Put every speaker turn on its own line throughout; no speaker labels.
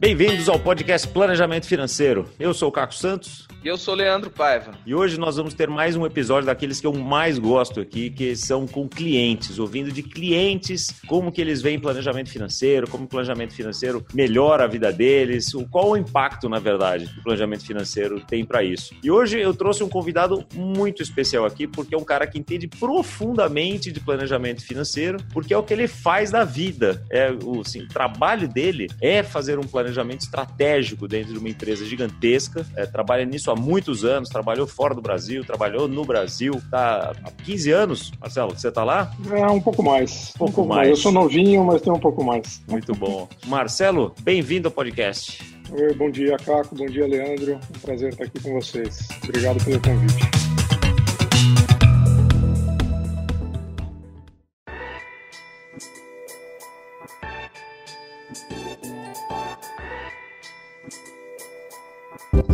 Bem-vindos ao podcast Planejamento Financeiro. Eu sou o Caco Santos.
E eu sou Leandro Paiva.
E hoje nós vamos ter mais um episódio daqueles que eu mais gosto aqui, que são com clientes, ouvindo de clientes como que eles veem planejamento financeiro, como o planejamento financeiro melhora a vida deles, qual o impacto, na verdade, que o planejamento financeiro tem para isso. E hoje eu trouxe um convidado muito especial aqui, porque é um cara que entende profundamente de planejamento financeiro, porque é o que ele faz da vida. É o, assim, o trabalho dele é fazer um planejamento estratégico dentro de uma empresa gigantesca, é, trabalha nisso há muitos anos, trabalhou fora do Brasil, trabalhou no Brasil, tá há 15 anos, Marcelo, você tá lá?
É, um pouco mais. Um pouco, um pouco mais. mais. Eu sou novinho, mas tenho um pouco mais.
Muito bom. Marcelo, bem-vindo ao podcast.
Oi, bom dia, Caco. Bom dia, Leandro. Um prazer estar aqui com vocês. Obrigado pelo convite.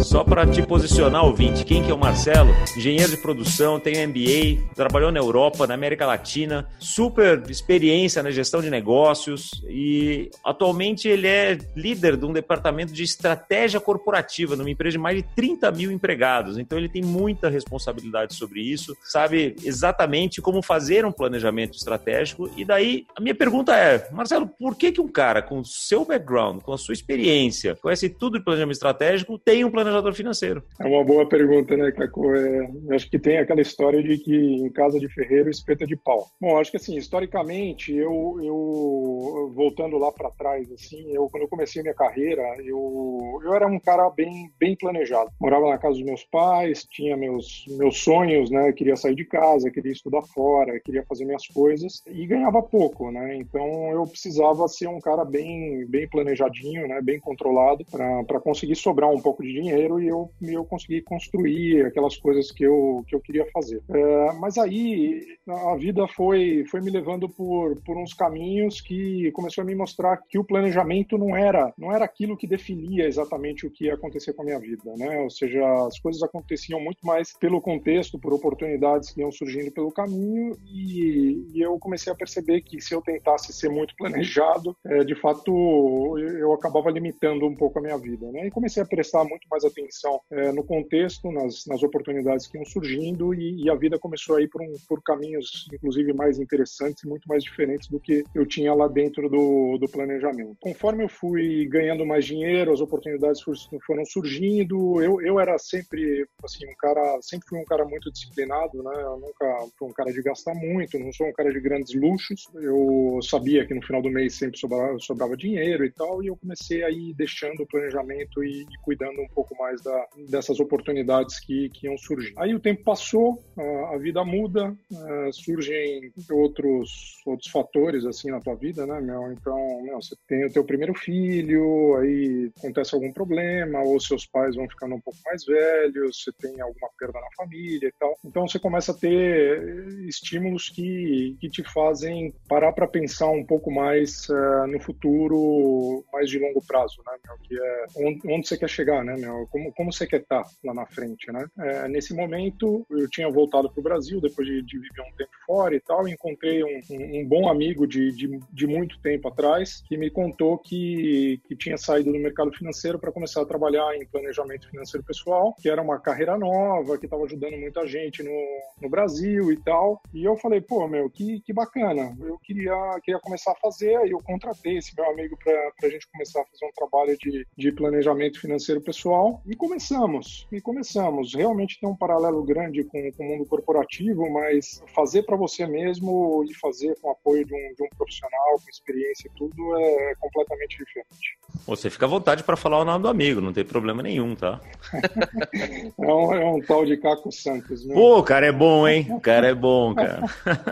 Só para te posicionar, ouvinte, quem que é o Marcelo? Engenheiro de produção, tem MBA, trabalhou na Europa, na América Latina, super experiência na gestão de negócios e atualmente ele é líder de um departamento de estratégia corporativa numa empresa de mais de 30 mil empregados. Então ele tem muita responsabilidade sobre isso, sabe exatamente como fazer um planejamento estratégico. E daí a minha pergunta é, Marcelo, por que que um cara com o seu background, com a sua experiência, conhece tudo de planejamento estratégico, tem um planejador financeiro?
É uma boa pergunta, né, Caco? É, acho que tem aquela história de que em casa de ferreiro espeta de pau. Bom, acho que assim, historicamente, eu, eu voltando lá para trás, assim, eu quando eu comecei minha carreira, eu, eu era um cara bem, bem planejado. Morava na casa dos meus pais, tinha meus, meus sonhos, né? Queria sair de casa, queria estudar fora, queria fazer minhas coisas e ganhava pouco, né? Então eu precisava ser um cara bem, bem planejadinho, né? Bem controlado para conseguir sobrar um pouco de dinheiro e eu, eu consegui construir aquelas coisas que eu, que eu queria fazer. É, mas aí a vida foi, foi me levando por, por uns caminhos que começou a me mostrar que o planejamento não era, não era aquilo que definia exatamente o que ia acontecer com a minha vida, né? Ou seja, as coisas aconteciam muito mais pelo contexto, por oportunidades que iam surgindo pelo caminho e, e eu comecei a perceber que se eu tentasse ser muito planejado, é, de fato eu acabava limitando um pouco a minha vida, né? E comecei a prestar muito mais atenção atenção é, no contexto, nas, nas oportunidades que iam surgindo e, e, a vida começou a ir por, um, por caminhos, inclusive, mais interessantes e muito mais diferentes do que eu tinha lá dentro do, do planejamento. Conforme eu fui ganhando mais dinheiro, as oportunidades foram surgindo, eu, eu era sempre, assim, um cara, sempre fui um cara muito disciplinado, né? Eu nunca fui um cara de gastar muito, não sou um cara de grandes luxos. Eu sabia que no final do mês sempre sobrava, sobrava dinheiro e tal, e eu comecei a ir deixando o planejamento e, e cuidando um pouco mais da, dessas oportunidades que, que iam surgir. Aí o tempo passou, a, vida muda, uh, surgem outros, outros fatores assim na tua vida, né, meu? Então, meu, você tem o teu primeiro filho, aí acontece algum problema, ou seus pais vão ficando um pouco mais velhos, você tem alguma perda na família e tal. Então você começa a ter estímulos que, que te fazem parar para pensar um pouco mais uh, no futuro, mais de longo prazo, né, meu? Que é onde, onde você quer chegar, né, meu? Como, como quer estar lá na frente, né? É, nesse momento, eu tinha voltado para o Brasil depois de, de, viver um tempo fora e tal, encontrei um, um, um bom amigo de, de, de, muito tempo atrás que me contou que, que tinha saído do mercado financeiro para começar a trabalhar em planejamento financeiro pessoal, que era uma carreira nova, que estava ajudando muita gente no, no Brasil e tal. E eu falei, pô, meu, que, que bacana, eu queria, queria começar a fazer, aí eu contratei esse meu amigo para a gente começar a fazer um trabalho de, de planejamento financeiro pessoal e começamos, e começamos. Realmente tem um paralelo grande com, com o mundo corporativo, mas fazer para você mesmo e fazer com o apoio de um, de um profissional, com experiência e tudo, é, é completamente diferente.
Você fica à vontade para falar o nome do amigo, não tem problema nenhum, tá?
é, um, é, um, tal de Caco Santos.
Né? Pô, o cara é bom, hein? O cara é bom, cara.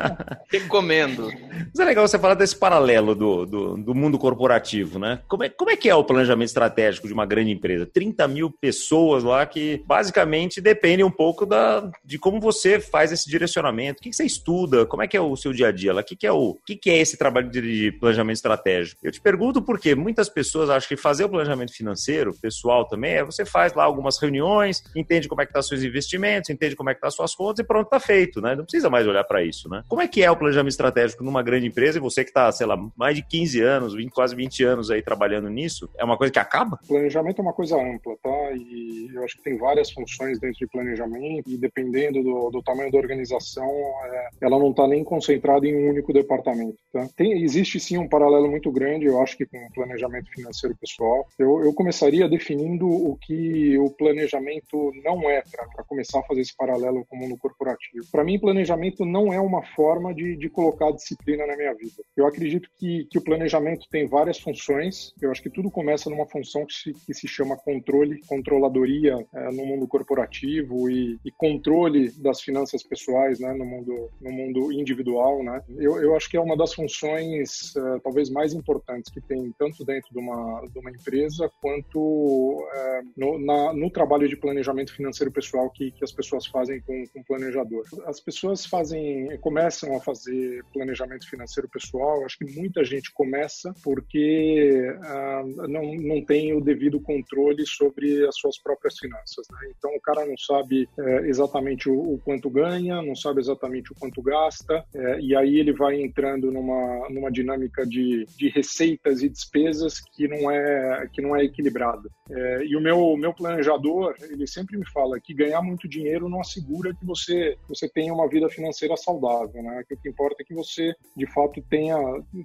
Recomendo.
Mas é legal você falar desse paralelo do, do, do mundo corporativo, né? Como é, como é que é o planejamento estratégico de uma grande empresa? 30 mil pessoas pessoas lá que basicamente dependem um pouco da, de como você faz esse direcionamento. O que você estuda? Estuda? Como é que é o seu dia a dia? O que, que, é, o, que, que é esse trabalho de planejamento estratégico? Eu te pergunto porque muitas pessoas acham que fazer o planejamento financeiro, pessoal também, é você faz lá algumas reuniões, entende como é que tá seus investimentos, entende como é que tá suas contas e pronto, está feito, né? Não precisa mais olhar para isso, né? Como é que é o planejamento estratégico numa grande empresa e você que está, sei lá, mais de 15 anos, 20, quase 20 anos aí trabalhando nisso, é uma coisa que acaba?
Planejamento é uma coisa ampla, tá? E eu acho que tem várias funções dentro de planejamento e dependendo do, do tamanho da organização, é, ela não está nem concentrada em um único departamento, tá? Tem, existe sim um paralelo muito grande, eu acho que com o planejamento financeiro pessoal. Eu, eu começaria definindo o que o planejamento não é, para começar a fazer esse paralelo com o mundo corporativo. Para mim, planejamento não é uma forma de, de colocar disciplina na minha vida. Eu acredito que, que o planejamento tem várias funções, eu acho que tudo começa numa função que se, que se chama controle, controladoria é, no mundo corporativo e, e, controle das finanças pessoais né, no, mundo, no mundo individual. Né? Eu, eu acho que é uma das funções uh, talvez mais importantes que tem tanto dentro de uma, de uma empresa quanto uh, no, na, no trabalho de planejamento financeiro pessoal que, que as pessoas fazem com, com o planejador. As pessoas fazem, começam a fazer planejamento financeiro pessoal, acho que muita gente começa porque uh, não, não tem o devido controle sobre as suas próprias finanças. Né? Então o cara não sabe é, exatamente o, o, quanto ganha, não sabe exatamente o quanto gasta, é, e aí ele vai entrando numa, numa dinâmica de, de receitas e despesas que não é, que não é equilibrada. É, e o meu, meu planejador, ele sempre me fala que ganhar muito dinheiro não assegura que você, você tenha uma vida financeira saudável, né? Que o que importa é que você, de fato, tenha,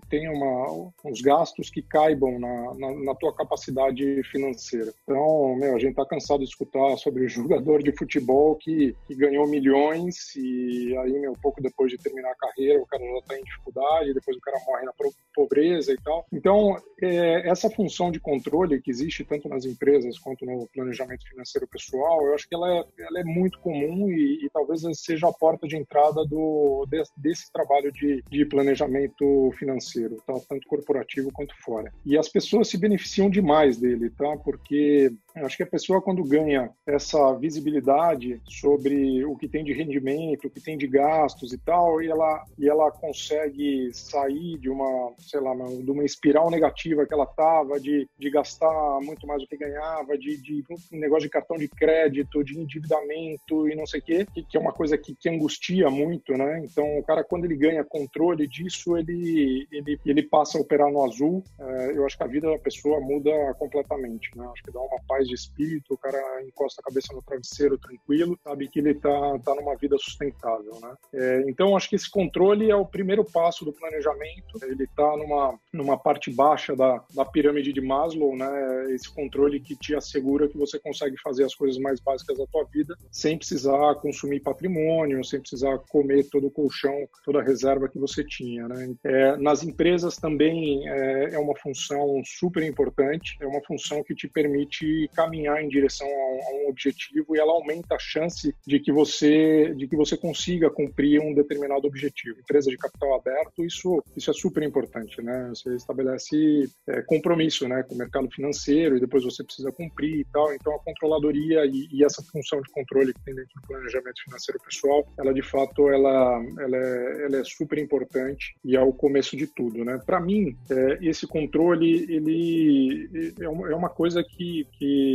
tenha uma, uns gastos que caibam na, na, na tua capacidade financeira. Então, meu, a gente tá cansado de escutar sobre o jogador de futebol que, que ganhou milhões e aí, meu, pouco depois de terminar a carreira, o cara já tá em dificuldade, depois o cara morre na pobreza e tal. Então, é, essa função de controle que existe tanto nas empresas quanto no planejamento financeiro pessoal, eu acho que ela é, ela é muito comum e, e, talvez seja a porta de entrada do, desse, desse trabalho de, de planejamento financeiro, tá? tanto corporativo quanto fora. E as pessoas se beneficiam demais dele, tá? porque acho que a pessoa, quando ganha essa visibilidade sobre o que tem de rendimento, o que tem de gastos e tal, e ela, e ela consegue sair de uma, sei lá, de uma espiral negativa que ela estava, de, de gastar muito mais do que ganhava, de, de um negócio de cartão de crédito, de endividamento e não sei o quê, que, que é uma coisa que, que angustia muito, né? Então, o cara, quando ele ganha controle disso, ele, ele, ele passa a operar no azul. É, eu acho que a vida da pessoa muda completamente, né? Acho que dá uma paz de espírito, o cara encosta a cabeça no travesseiro tranquilo, sabe que ele tá, tá numa vida sustentável, né? É, então, acho que esse controle é o primeiro passo do planejamento. Ele está numa, numa parte baixa da, da pirâmide de Maslow, né? Esse controle que te assegura que você consegue fazer as coisas mais básicas da tua vida sem precisar consumir patrimônio, sem precisar comer todo o colchão, toda a reserva que você tinha, né? É, nas empresas também é, é uma função super importante, é uma função que te permite caminhar em direção a um, objetivo e ela aumenta a chance de que você de que você consiga cumprir um determinado objetivo. Empresa de capital aberto, isso isso é super importante, né? Você estabelece é, compromisso, né, com o mercado financeiro e depois você precisa cumprir e tal. Então a controladoria e, e essa função de controle que tem dentro do planejamento financeiro pessoal, ela de fato ela ela é, ela é super importante e é o começo de tudo, né? Para mim, é, esse controle ele é uma, é coisa que, que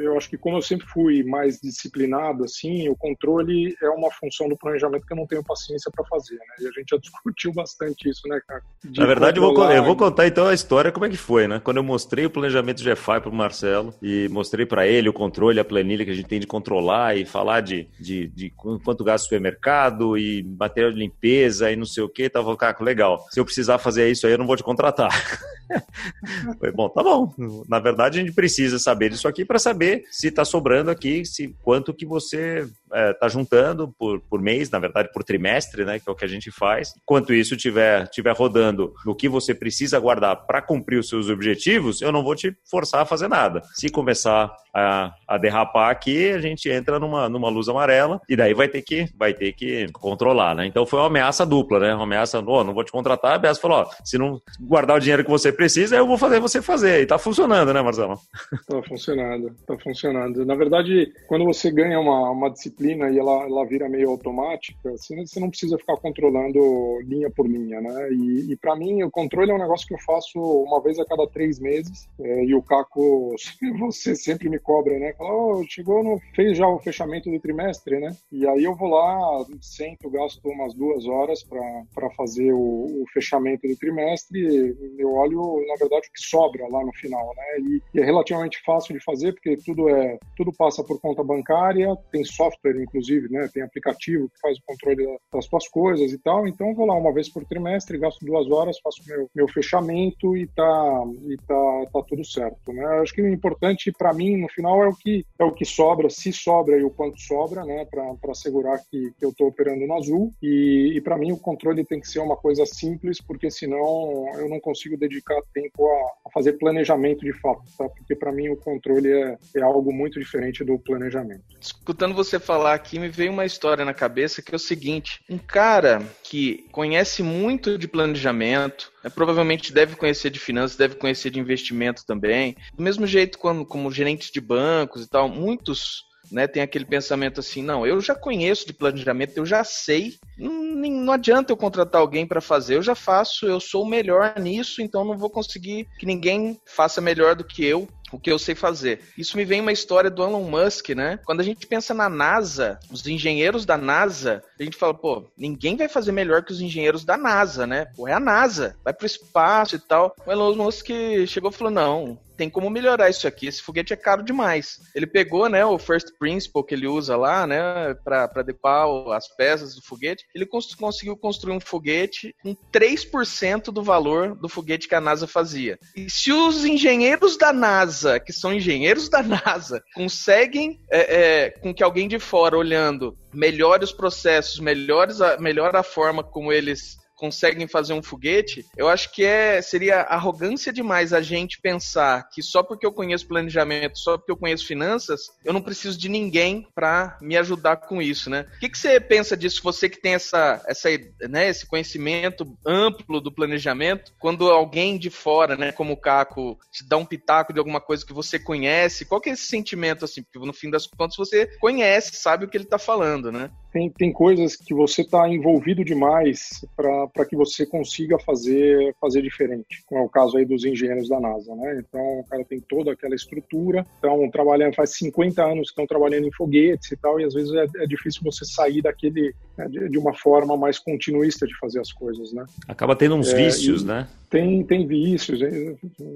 eu acho que como eu sempre fui mais disciplinado assim, o controle é uma função do planejamento que eu não tenho paciência para fazer, né? E a gente já discutiu bastante isso, né, cara?
De Na verdade, eu vou, eu vou, contar então a história como é que foi, né? Quando eu mostrei o planejamento GFI para o Marcelo e mostrei para ele o controle, a planilha que a gente tem de controlar e falar de, de, de quanto gasta o supermercado e material de limpeza e não sei o que, tava, cara, legal. Se eu precisar fazer isso aí, eu não vou te contratar. Foi bom, tá bom. Na verdade, a gente precisa saber disso aqui para saber se está sobrando aqui, se quanto que você é, tá juntando por, por mês, na verdade, por trimestre, né? Que é o que a gente faz. Enquanto isso tiver, tiver rodando no que você precisa guardar para cumprir os seus objetivos, eu não vou te forçar a fazer nada. Se começar a, a derrapar aqui, a gente entra numa, numa luz amarela e daí vai ter que vai ter que controlar, né? Então foi uma ameaça dupla, né? Uma ameaça, oh, não vou te contratar, a ameaça falou, ó, se não guardar o dinheiro que você precisa, eu vou fazer você fazer. E tá funcionando, né, Marcelo?
Tá funcionando, tá funcionando. Na verdade, quando você ganha uma, uma disciplina disciplina e ela, ela vira meio automática, você, você não precisa ficar controlando linha por linha, né? E, e para mim, o controle é um negócio que eu faço uma vez a cada três meses. É, e o Caco, você sempre me cobra, né? Fala, oh, chegou, no, fez já o fechamento do trimestre, né? E aí eu vou lá, sento, gasto umas duas horas para fazer o, o, fechamento do trimestre. Eu olho, na verdade, o que sobra lá no final, né? E, e é relativamente fácil de fazer, porque tudo é tudo passa por conta bancária, tem software, inclusive, né? Tem aplicativo que faz o controle das suas coisas e tal. Então, vou lá uma vez por trimestre, gasto duas horas, faço meu, meu fechamento e tá, e tá, tá tudo certo, né? Acho que o importante para mim, no final, é o que é o que sobra, se sobra e o quanto sobra, né? Para assegurar que, que eu estou operando no azul. E, e para mim, o controle tem que ser uma coisa simples, porque senão eu não consigo dedicar tempo a, a fazer planejamento de fato, tá? Porque para mim o controle é, é algo muito diferente do planejamento.
Escutando você falar aqui, me veio uma história na cabeça que é o seguinte: um cara que conhece muito de planejamento, né, provavelmente deve conhecer de finanças, deve conhecer de investimento também. Do mesmo jeito, quando, como gerentes de bancos e tal, muitos né, tem aquele pensamento assim, não, eu já conheço de planejamento, eu já sei, não, não adianta eu contratar alguém para fazer, eu já faço, eu sou o melhor nisso, então não vou conseguir que ninguém faça melhor do que eu o que eu sei fazer. Isso me vem uma história do Elon Musk, né? Quando a gente pensa na NASA, os engenheiros da NASA, a gente fala, pô, ninguém vai fazer melhor que os engenheiros da NASA, né? Pô, é a NASA, vai pro espaço e tal. O Elon Musk chegou e falou, não, tem como melhorar isso aqui. Esse foguete é caro demais. Ele pegou, né, o first principle que ele usa lá, né, para adequar as peças do foguete. Ele cons conseguiu construir um foguete com 3% do valor do foguete que a NASA fazia. E se os engenheiros da NASA, que são engenheiros da NASA, conseguem é, é, com que alguém de fora olhando melhore os processos, melhores a, melhora a forma como eles conseguem fazer um foguete, eu acho que é seria arrogância demais a gente pensar que só porque eu conheço planejamento, só porque eu conheço finanças, eu não preciso de ninguém para me ajudar com isso, né? O que, que você pensa disso, você que tem essa, essa, né, esse conhecimento amplo do planejamento, quando alguém de fora, né, como o Caco, te dá um pitaco de alguma coisa que você conhece, qual que é esse sentimento, assim? Porque no fim das contas você conhece, sabe o que ele está falando, né?
Tem, tem coisas que você está envolvido demais para que você consiga fazer, fazer diferente, como é o caso aí dos engenheiros da NASA, né? Então, o cara tem toda aquela estrutura, então, trabalhando, faz 50 anos que estão trabalhando em foguetes e tal, e às vezes é, é difícil você sair daquele, de, de, uma forma mais continuista de fazer as coisas, né?
Acaba tendo uns é, vícios, né?
Tem, tem vícios,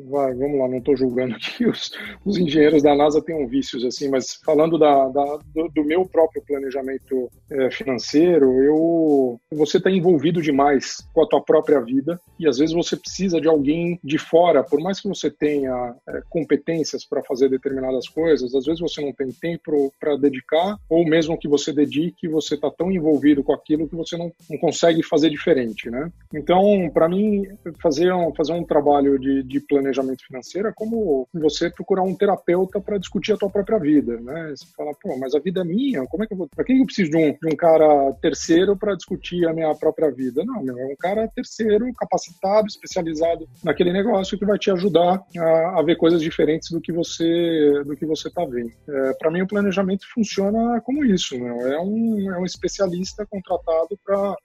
vai, vamos lá, não estou julgando aqui, os, os, engenheiros da NASA têm vícios, assim, mas falando da, da do, do, meu próprio planejamento é, financeiro, eu, você está envolvido demais com a tua própria vida e às vezes você precisa de alguém de fora, por mais que você tenha é, competências para fazer determinadas coisas, às vezes você não tem tempo para dedicar ou mesmo que você dedique, você está tão envolvido com aquilo que você não, não consegue fazer diferente, né? Então, para mim, fazer um, fazer um trabalho de, de planejamento financeiro é como você procurar um terapeuta para discutir a tua própria vida, né? Você fala, pô, mas a vida é minha, como é que eu vou... Para que eu preciso de um, de um cara terceiro para discutir a minha própria vida? Não, meu, é um cara terceiro, capacitado, especializado naquele negócio que vai te ajudar a, a ver coisas diferentes do que você do que você está vendo. É, para mim, o planejamento funciona como isso, né? é, um, é um especialista contratado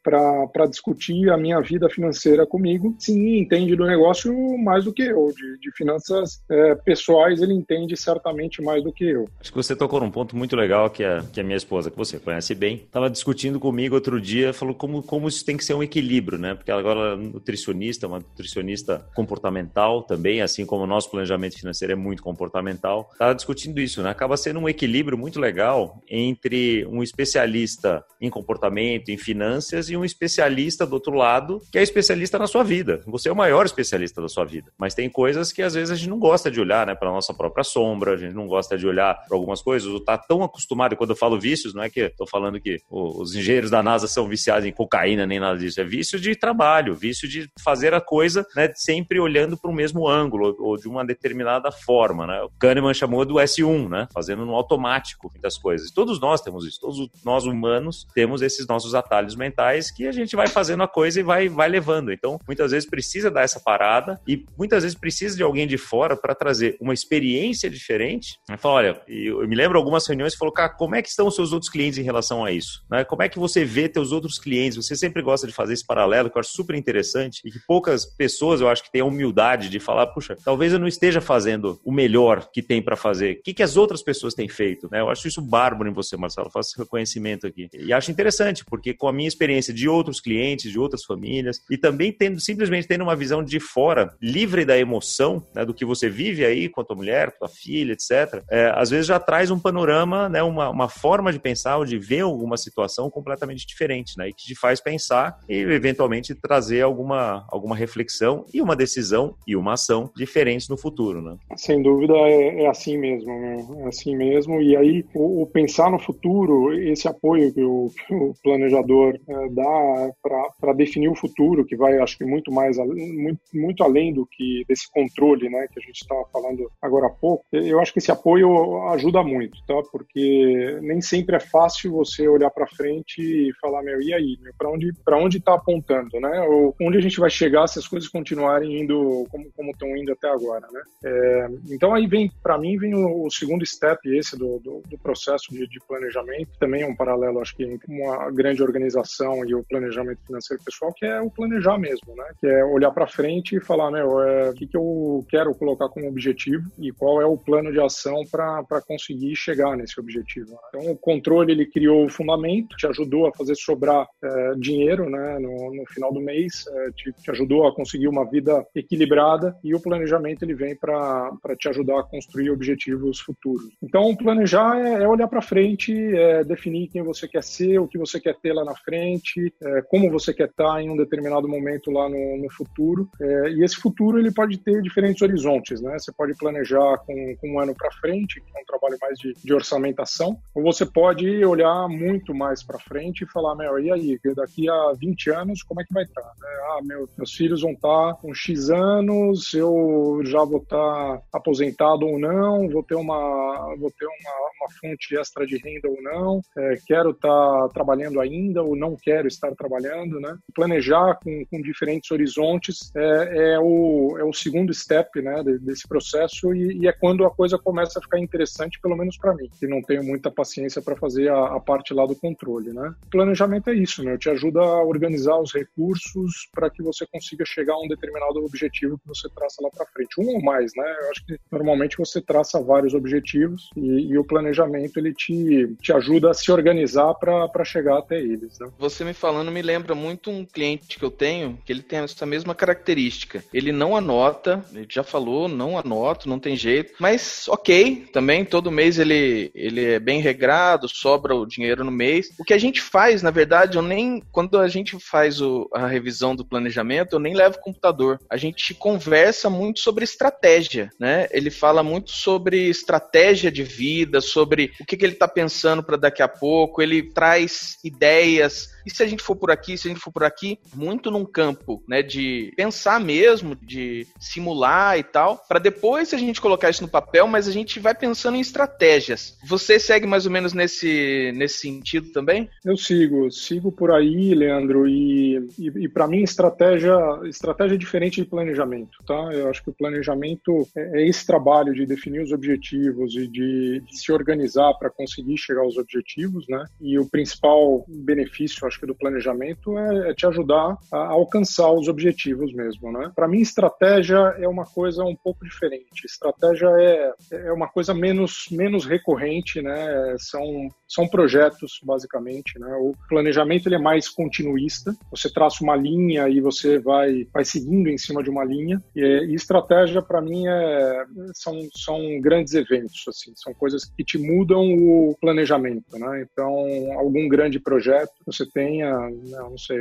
para discutir a minha vida financeira comigo. Sim, entende do negócio mais do que eu, de, de finanças é, pessoais ele entende certamente mais do que eu.
Acho que você tocou num ponto muito legal que a, que a minha esposa, que você conhece bem, estava discutindo comigo outro dia, falou como, como isso tem que ser um equilíbrio, né? Porque ela agora é nutricionista, uma nutricionista comportamental também, assim como o nosso planejamento financeiro é muito comportamental. Estava discutindo isso, né? Acaba sendo um equilíbrio muito legal entre um especialista em comportamento, em finanças, e um especialista do outro lado, que é especialista na sua vida. Você é o maior especialista da sua vida. Mas tem coisas que às vezes a gente não gosta de olhar, né? Para nossa própria sombra, a gente não gosta de olhar para algumas coisas, ou tá tão acostumado, quando eu falo vícios, não é que estou falando que os engenheiros da NASA são viciados em cocaína nem nada disso, é vício de trabalho, vício de fazer a coisa né, sempre olhando para o mesmo ângulo ou de uma determinada forma. Né? O Kahneman chamou do S1, né? fazendo no automático das coisas. Todos nós temos isso, todos nós humanos temos desses nossos atalhos mentais que a gente vai fazendo a coisa e vai, vai levando. Então, muitas vezes precisa dar essa parada e muitas vezes precisa de alguém de fora para trazer uma experiência diferente. Fala, olha, eu me lembro algumas reuniões e falou, cara, como é que estão os seus outros clientes em relação a isso? Né? Como é que você vê teus outros clientes? Você sempre gosta de fazer esse paralelo, que eu acho super interessante e que poucas pessoas, eu acho que têm a humildade de falar, puxa, talvez eu não esteja fazendo o melhor que tem para fazer. O que, que as outras pessoas têm feito? Né? Eu acho isso bárbaro em você, Marcelo. faço esse reconhecimento aqui. E acho interessante, porque com a minha experiência de outros clientes, de outras famílias, e também tendo simplesmente tendo uma visão de fora, livre da emoção, né, do que você vive aí com a tua mulher, com a tua filha, etc., é, às vezes já traz um panorama, né, uma, uma forma de pensar ou de ver alguma situação completamente diferente, né, e que te faz pensar e eventualmente trazer alguma, alguma reflexão e uma decisão e uma ação diferentes no futuro, né?
Sem dúvida é, é assim mesmo, né? é assim mesmo. E aí o, o, pensar no futuro, esse apoio que o, que o planejador é, dá para definir o futuro, que vai, acho que muito mais muito, muito além do que desse controle, né, que a gente estava falando agora há pouco. Eu acho que esse apoio ajuda muito, tá? Porque nem sempre é fácil você olhar para frente e falar, meu, e aí, para onde para onde está apontando, né? Ou onde a gente vai chegar se as coisas continuarem indo como estão indo até agora, né? É, então aí vem, para mim, vem o, o, segundo step esse do, do, do processo de, de, planejamento, também é um paralelo, acho que entre uma grande organização e o planejamento financeiro pessoal, que é o planejar mesmo, né? Que é olhar para frente e falar, meu, é, o que, que eu quero colocar como objetivo e qual é o plano de ação para conseguir chegar nesse objetivo. Então o controle ele criou o fundamento, te ajudou a fazer sobrar é, dinheiro, né? No, no final do mês, é, te, te ajudou a conseguir uma vida equilibrada e o planejamento ele vem para te ajudar a construir objetivos futuros. Então, planejar é, é olhar para frente, é definir quem você quer ser, o que você quer ter lá na frente, é, como você quer estar em um determinado momento lá no, no futuro. É, e esse futuro ele pode ter diferentes horizontes, né? Você pode planejar com, com um ano para frente, que é um trabalho mais de, de orçamentação, ou você pode olhar muito mais para frente e falar, meu, e aí, daqui a 20 anos, como é que vai estar? Tá? Ah, meu, meus filhos vão estar com X anos, eu já vou estar aposentado ou não, vou ter uma, vou ter uma, uma fonte extra de renda ou não, é, quero estar trabalhando ainda ou não quero estar trabalhando, né? Planejar com, com diferentes horizontes é, é, o, é o segundo step, né, desse processo e, e, é quando a coisa começa a ficar interessante, pelo menos para mim, que não tenho muita paciência para fazer a, a, parte lá do controle, né? Planejamento é isso, né? Te ajuda a organizar os recursos para que você consiga chegar a um determinado objetivo que você traça lá para frente. Um ou mais, né? Eu acho que normalmente você traça vários objetivos e, e o planejamento ele te, te ajuda a se organizar para chegar até eles. Né?
Você me falando me lembra muito um cliente que eu tenho, que ele tem essa mesma característica. Ele não anota, ele já falou, não anoto, não tem jeito, mas ok, também todo mês ele, ele é bem regrado, sobra o dinheiro no mês. O que a gente faz, na verdade, eu nem quando a gente faz o, a revisão do planejamento, eu nem levo o computador. A gente conversa muito sobre estratégia, né? Ele fala muito sobre estratégia de vida, sobre o que, que ele está pensando para daqui a pouco. Ele traz ideias e se a gente for por aqui, se a gente for por aqui, muito num campo, né, de pensar mesmo, de simular e tal, para depois a gente colocar isso no papel, mas a gente vai pensando em estratégias. Você segue mais ou menos nesse, nesse sentido também?
Eu sigo, sigo por aí, Leandro, e, e, e para mim estratégia, estratégia é diferente de planejamento, tá? Eu acho que o planejamento é, é esse trabalho de definir os objetivos e de, de se organizar para conseguir chegar aos objetivos, né? E o principal benefício, acho que do planejamento é, é te ajudar a alcançar os objetivos mesmo, né? Para mim, estratégia é uma coisa um pouco diferente. Estratégia é, é uma coisa menos, menos recorrente, né? São, são projetos, basicamente, né? O planejamento ele é mais continuista. Você traça uma linha e você vai, vai seguindo em cima de uma linha. E, e estratégia, para mim, é, são, são grandes eventos, assim. São coisas que te mudam o planejamento, né? Então, algum grande projeto, você tenha, não sei,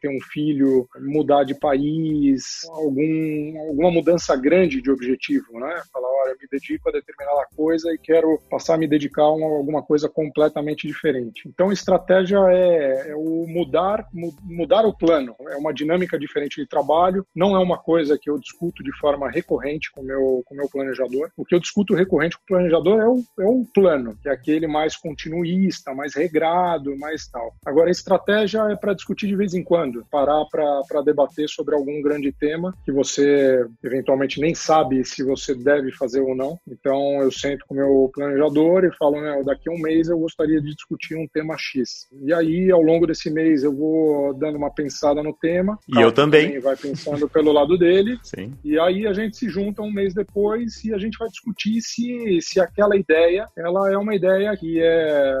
ter um filho, mudar de país, algum, alguma mudança grande de objetivo, né? Falar, olha, eu me dedico a determinada coisa e quero passar a me dedicar a alguma coisa completamente diferente. Então, estratégia é, é o mudar, mudar o plano, é uma dinâmica diferente de trabalho, não é uma coisa que eu discuto de forma recorrente com meu, o com meu planejador. O que eu discuto recorrente com o planejador é o, é o plano, que é aquele mais continuista, mais regrado, mais tal. Agora, a estratégia é para discutir de vez em quando, parar para debater sobre algum grande tema que você eventualmente nem sabe se você deve fazer ou não. Então, eu sento com o meu planejador e falo, né, daqui a um mês eu gostaria de discutir um tema X. E aí, ao longo desse mês, eu vou dando uma pensada no tema.
E eu também.
Vai pensando pelo lado dele.
Sim.
E aí a gente se junta um mês depois e a gente vai discutir se, se aquela ideia ela é uma ideia que é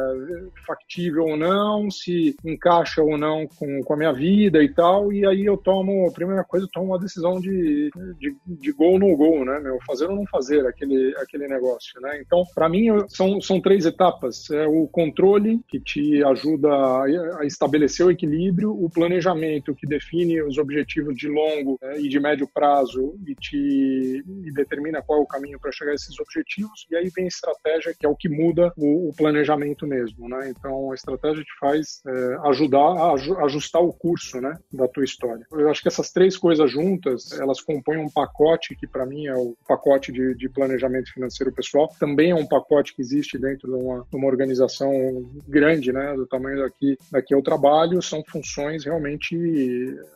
factível ou não, se encaixa ou não com, com a minha vida e tal. E aí eu tomo, a primeira coisa, eu tomo uma decisão de, de, de gol no gol, né? Meu, fazer ou não fazer aquele, aquele negócio, né? Então, para mim, são, são três etapas. É o controle, que te ajuda a estabelecer o equilíbrio, o planejamento, que define os objetivos de longo né, e de médio prazo e te e determina qual é o caminho para chegar a esses objetivos, e aí vem a estratégia, que é o que muda o, o planejamento mesmo, né? Então, a estratégia te faz é, ajudar a ajustar o curso, né, da tua história. Eu acho que essas três coisas juntas, elas compõem um pacote que, para mim, é o pacote de, de, planejamento financeiro pessoal. Também é um pacote que existe dentro de uma, de uma organização grande, né, do tamanho daqui, daqui ao trabalho, são funções realmente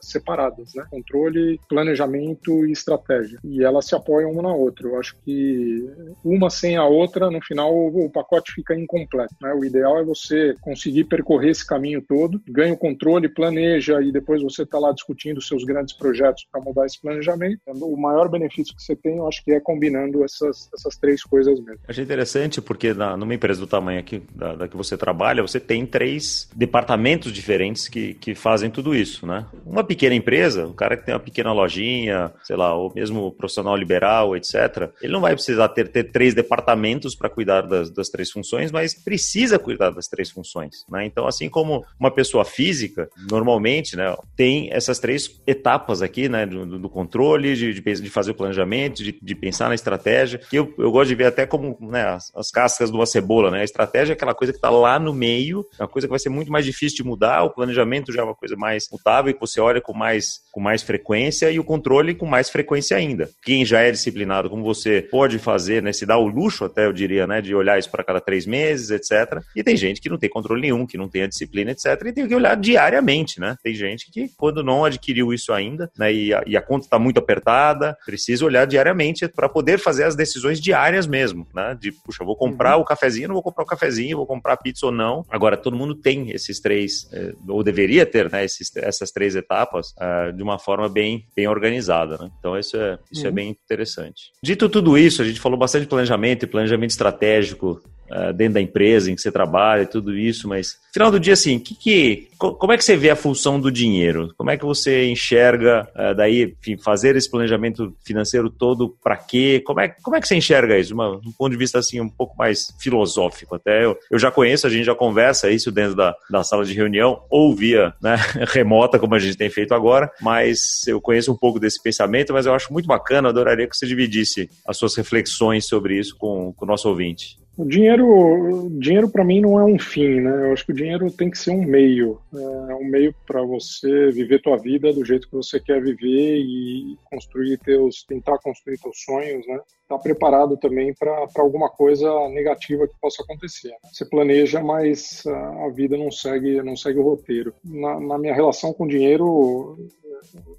separadas, né? Controle, planejamento e estratégia. E elas se apoiam uma na outra. Eu acho que uma sem a outra, no final, o pacote fica incompleto, né? O ideal é você conseguir percorrer esse caminho todo, ganha o controle, planeja e depois você está lá discutindo seus grandes projetos para mudar esse planejamento. O maior benefício que você tem, eu acho que é combinando essas, essas três coisas mesmo.
Achei interessante porque na, numa empresa do tamanho aqui da, da, que você trabalha, você tem três departamentos diferentes que, que fazem tudo isso, né? Uma pequena empresa, o cara que tem uma pequena lojinha, sei lá, ou mesmo profissional liberal, etc., ele não vai precisar ter, ter três departamentos para cuidar das, das três funções, mas precisa cuidar das três funções, né? Então, assim como uma pessoa física, normalmente, né, tem essas três etapas aqui, né, do, do controle, de, de, fazer o planejamento, de, de, pensar na estratégia, eu, eu gosto de ver até como né, as, as cascas de uma cebola, né? A estratégia é aquela coisa que está lá no meio, é uma coisa que vai ser muito mais difícil de mudar, o planejamento já é uma coisa mais mutável e que você olha com mais, com mais frequência e o controle com mais frequência ainda. Quem já é disciplinado, como você pode fazer, né, se dá o luxo até, eu diria, né, de olhar isso para cada três meses, etc. E tem gente que não tem controle nenhum, que não tem a disciplina, etc. E tem que olhar diariamente, né? Tem gente que, quando não adquiriu isso ainda, né, e a, e a conta está muito apertada, precisa olhar diariamente para poder fazer as decisões diárias mesmo, né? De, puxa, vou comprar uhum. o cafezinho, não vou comprar o cafezinho, vou comprar pizza ou não. Agora, todo mundo tem esses três, eh, ou deveria ter, né, esses, essas três etapas uh, de uma forma bem, bem organizada, né? Então, isso, é, isso é uhum. é bem interessante. Dito tudo isso, a gente falou bastante de planejamento e planejamento estratégico, uh, dentro da empresa em que você trabalha e tudo isso, mas final do dia, assim, que, que, como é que você vê a função do dinheiro? Como é que você enxerga uh, daí, enfim, fazer esse planejamento financeiro todo para quê? Como é, como é que você enxerga isso? Uma, um ponto de vista assim um pouco mais filosófico até. Eu, eu já conheço, a gente já conversa isso dentro da, da sala de reunião ou via né, remota, como a gente tem feito agora, mas eu conheço um pouco desse pensamento, mas eu acho muito bacana, adoraria que você dividisse as suas reflexões sobre isso com, com o nosso ouvinte.
O dinheiro, dinheiro para mim não é um fim, né? Eu acho que o dinheiro tem que ser um meio, é um meio para você viver tua vida do jeito que você quer viver e construir teus, tentar construir teus sonhos, né? Tá preparado também para alguma coisa negativa que possa acontecer. Você planeja, mas a vida não segue, não segue o roteiro. Na, na minha relação com o dinheiro,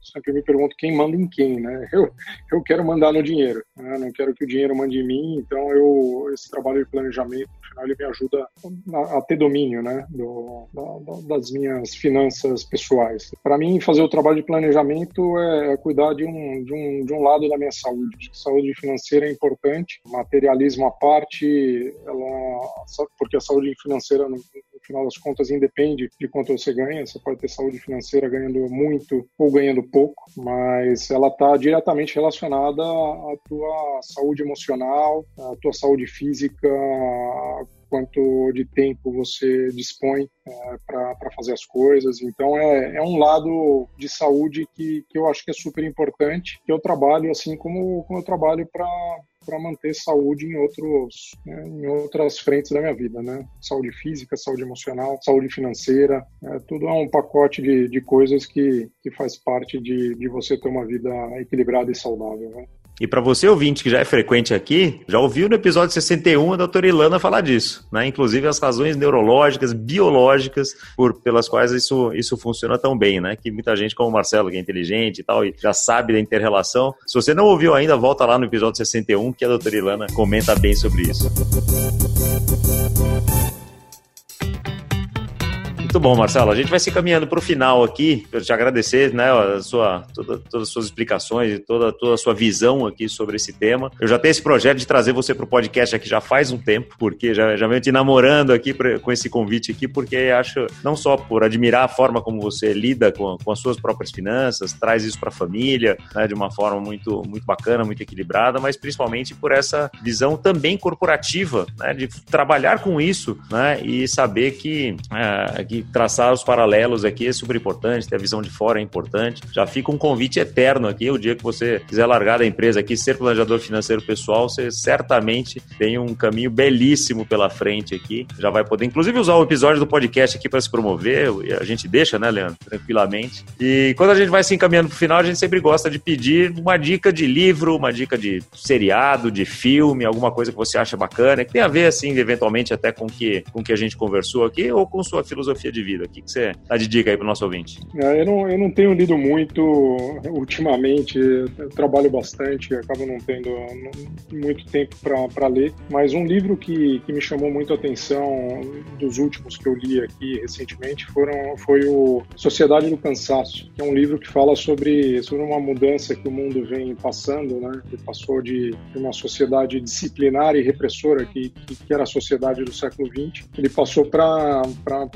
sempre me pergunto quem manda em quem, né? Eu, eu quero mandar no dinheiro, né? não quero que o dinheiro mande em mim, então eu esse trabalho de planejamento, no final, ele me ajuda a, a ter domínio, né? Do, da, das minhas finanças pessoais. Para mim, fazer o trabalho de planejamento é, é cuidar de um, de, um, de um lado da minha saúde. Saúde financeira é importante, materialismo à parte, ela, porque a saúde financeira no final das contas independe de quanto você ganha. Você pode ter saúde financeira ganhando muito ou ganhando pouco, mas ela está diretamente relacionada à tua saúde emocional, à tua saúde física, quanto de tempo você dispõe é, para fazer as coisas. Então, é, é um lado de saúde que, que eu acho que é super importante, que eu trabalho assim como, como eu trabalho para para manter saúde em outros né, em outras frentes da minha vida, né? Saúde física, saúde emocional, saúde financeira, é, tudo é um pacote de, de coisas que, que faz parte de, de você ter uma vida equilibrada e saudável. Né?
E para você ouvinte que já é frequente aqui, já ouviu no episódio 61 a doutora Ilana falar disso, né? Inclusive as razões neurológicas, biológicas, por, pelas quais isso, isso funciona tão bem, né? Que muita gente, como o Marcelo, que é inteligente e tal, e já sabe da inter-relação. Se você não ouviu ainda, volta lá no episódio 61, que a doutora Ilana comenta bem sobre isso. Muito bom, Marcelo. A gente vai se caminhando para o final aqui. Eu te agradecer, né, a sua, toda, todas as suas explicações e toda, toda a sua visão aqui sobre esse tema. Eu já tenho esse projeto de trazer você para o podcast aqui já faz um tempo, porque já, já venho te namorando aqui pra, com esse convite aqui, porque acho, não só por admirar a forma como você lida com, com as suas próprias finanças, traz isso para a família, né, de uma forma muito, muito bacana, muito equilibrada, mas principalmente por essa visão também corporativa, né, de trabalhar com isso né, e saber que, é, que traçar os paralelos aqui é super importante, ter a visão de fora é importante. Já fica um convite eterno aqui, o dia que você quiser largar da empresa aqui, ser planejador financeiro pessoal, você certamente tem um caminho belíssimo pela frente aqui. Já vai poder, inclusive, usar o episódio do podcast aqui para se promover, a gente deixa, né, Leandro, tranquilamente. E quando a gente vai se encaminhando para o final, a gente sempre gosta de pedir uma dica de livro, uma dica de seriado, de filme, alguma coisa que você acha bacana, que tem a ver, assim, eventualmente até com que, o com que a gente conversou aqui, ou com sua filosofia de vida? O que, que você dá de dica aí para o nosso ouvinte?
É, eu, não, eu não tenho lido muito ultimamente, eu trabalho bastante, acabo não tendo muito tempo para ler, mas um livro que, que me chamou muito a atenção dos últimos que eu li aqui recentemente foram, foi o Sociedade do Cansaço, que é um livro que fala sobre, sobre uma mudança que o mundo vem passando, né? que passou de, de uma sociedade disciplinar e repressora, que, que, que era a sociedade do século XX, ele passou para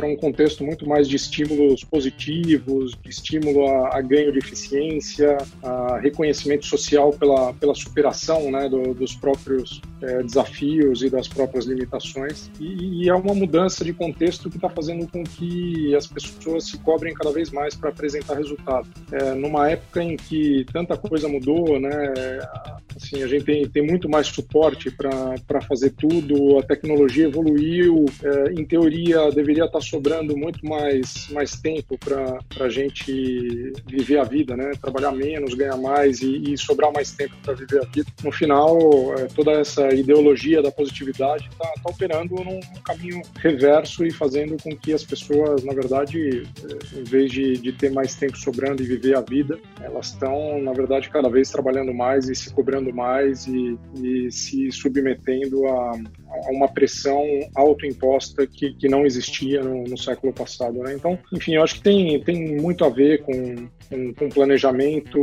um contexto muito mais de estímulos positivos, de estímulo a, a ganho de eficiência, a reconhecimento social pela, pela superação né, do, dos próprios é, desafios e das próprias limitações. E, e é uma mudança de contexto que está fazendo com que as pessoas se cobrem cada vez mais para apresentar resultado. É, numa época em que tanta coisa mudou, né, assim, a gente tem, tem muito mais suporte para fazer tudo, a tecnologia evoluiu, é, em teoria deveria estar tá sobrando muito muito mais, mais tempo para a gente viver a vida, né? Trabalhar menos, ganhar mais e, e sobrar mais tempo para viver a vida. No final, é, toda essa ideologia da positividade está tá operando num caminho reverso e fazendo com que as pessoas, na verdade, é, em vez de, de ter mais tempo sobrando e viver a vida, elas estão, na verdade, cada vez trabalhando mais e se cobrando mais e, e se submetendo a, a uma pressão autoimposta que, que não existia no, no século passado. Né? Então, enfim, eu acho que tem, tem muito a ver com, com, com, planejamento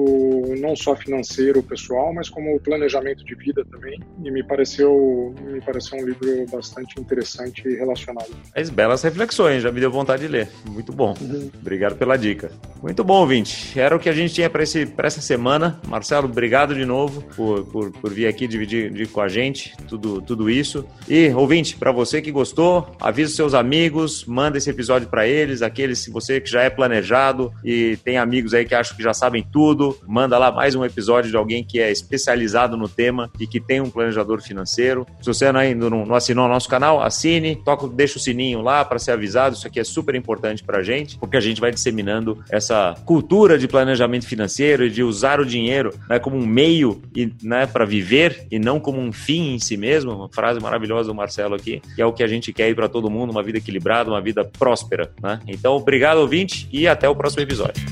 não só financeiro pessoal, mas como planejamento de vida também. E me pareceu, me pareceu um livro bastante interessante e relacionado.
As belas reflexões, já me deu vontade de ler. Muito bom. Uhum. Obrigado pela dica. Muito bom, ouvinte. Era o que a gente tinha para essa semana. Marcelo, obrigado de novo por, por, por vir aqui dividir, dividir com a gente tudo, tudo isso. E, ouvinte, para você que gostou, avisa seus amigos, manda esse episódio para eles, aqueles que você que já é planejado e tem amigos aí que acham que já sabem tudo, manda lá mais um episódio de alguém que é especializado no tema e que tem um planejador financeiro. Se você ainda não, não assinou o nosso canal, assine, toca, deixa o sininho lá para ser avisado. Isso aqui é super importante para a gente, porque a gente vai disseminando essa cultura de planejamento financeiro e de usar o dinheiro né, como um meio né, para viver e não como um fim em si mesmo. Uma frase maravilhosa do Marcelo aqui, que é o que a gente quer ir para todo mundo, uma vida equilibrada, uma vida próspera. Né? Então, obrigado, ouvinte, e até o próximo episódio.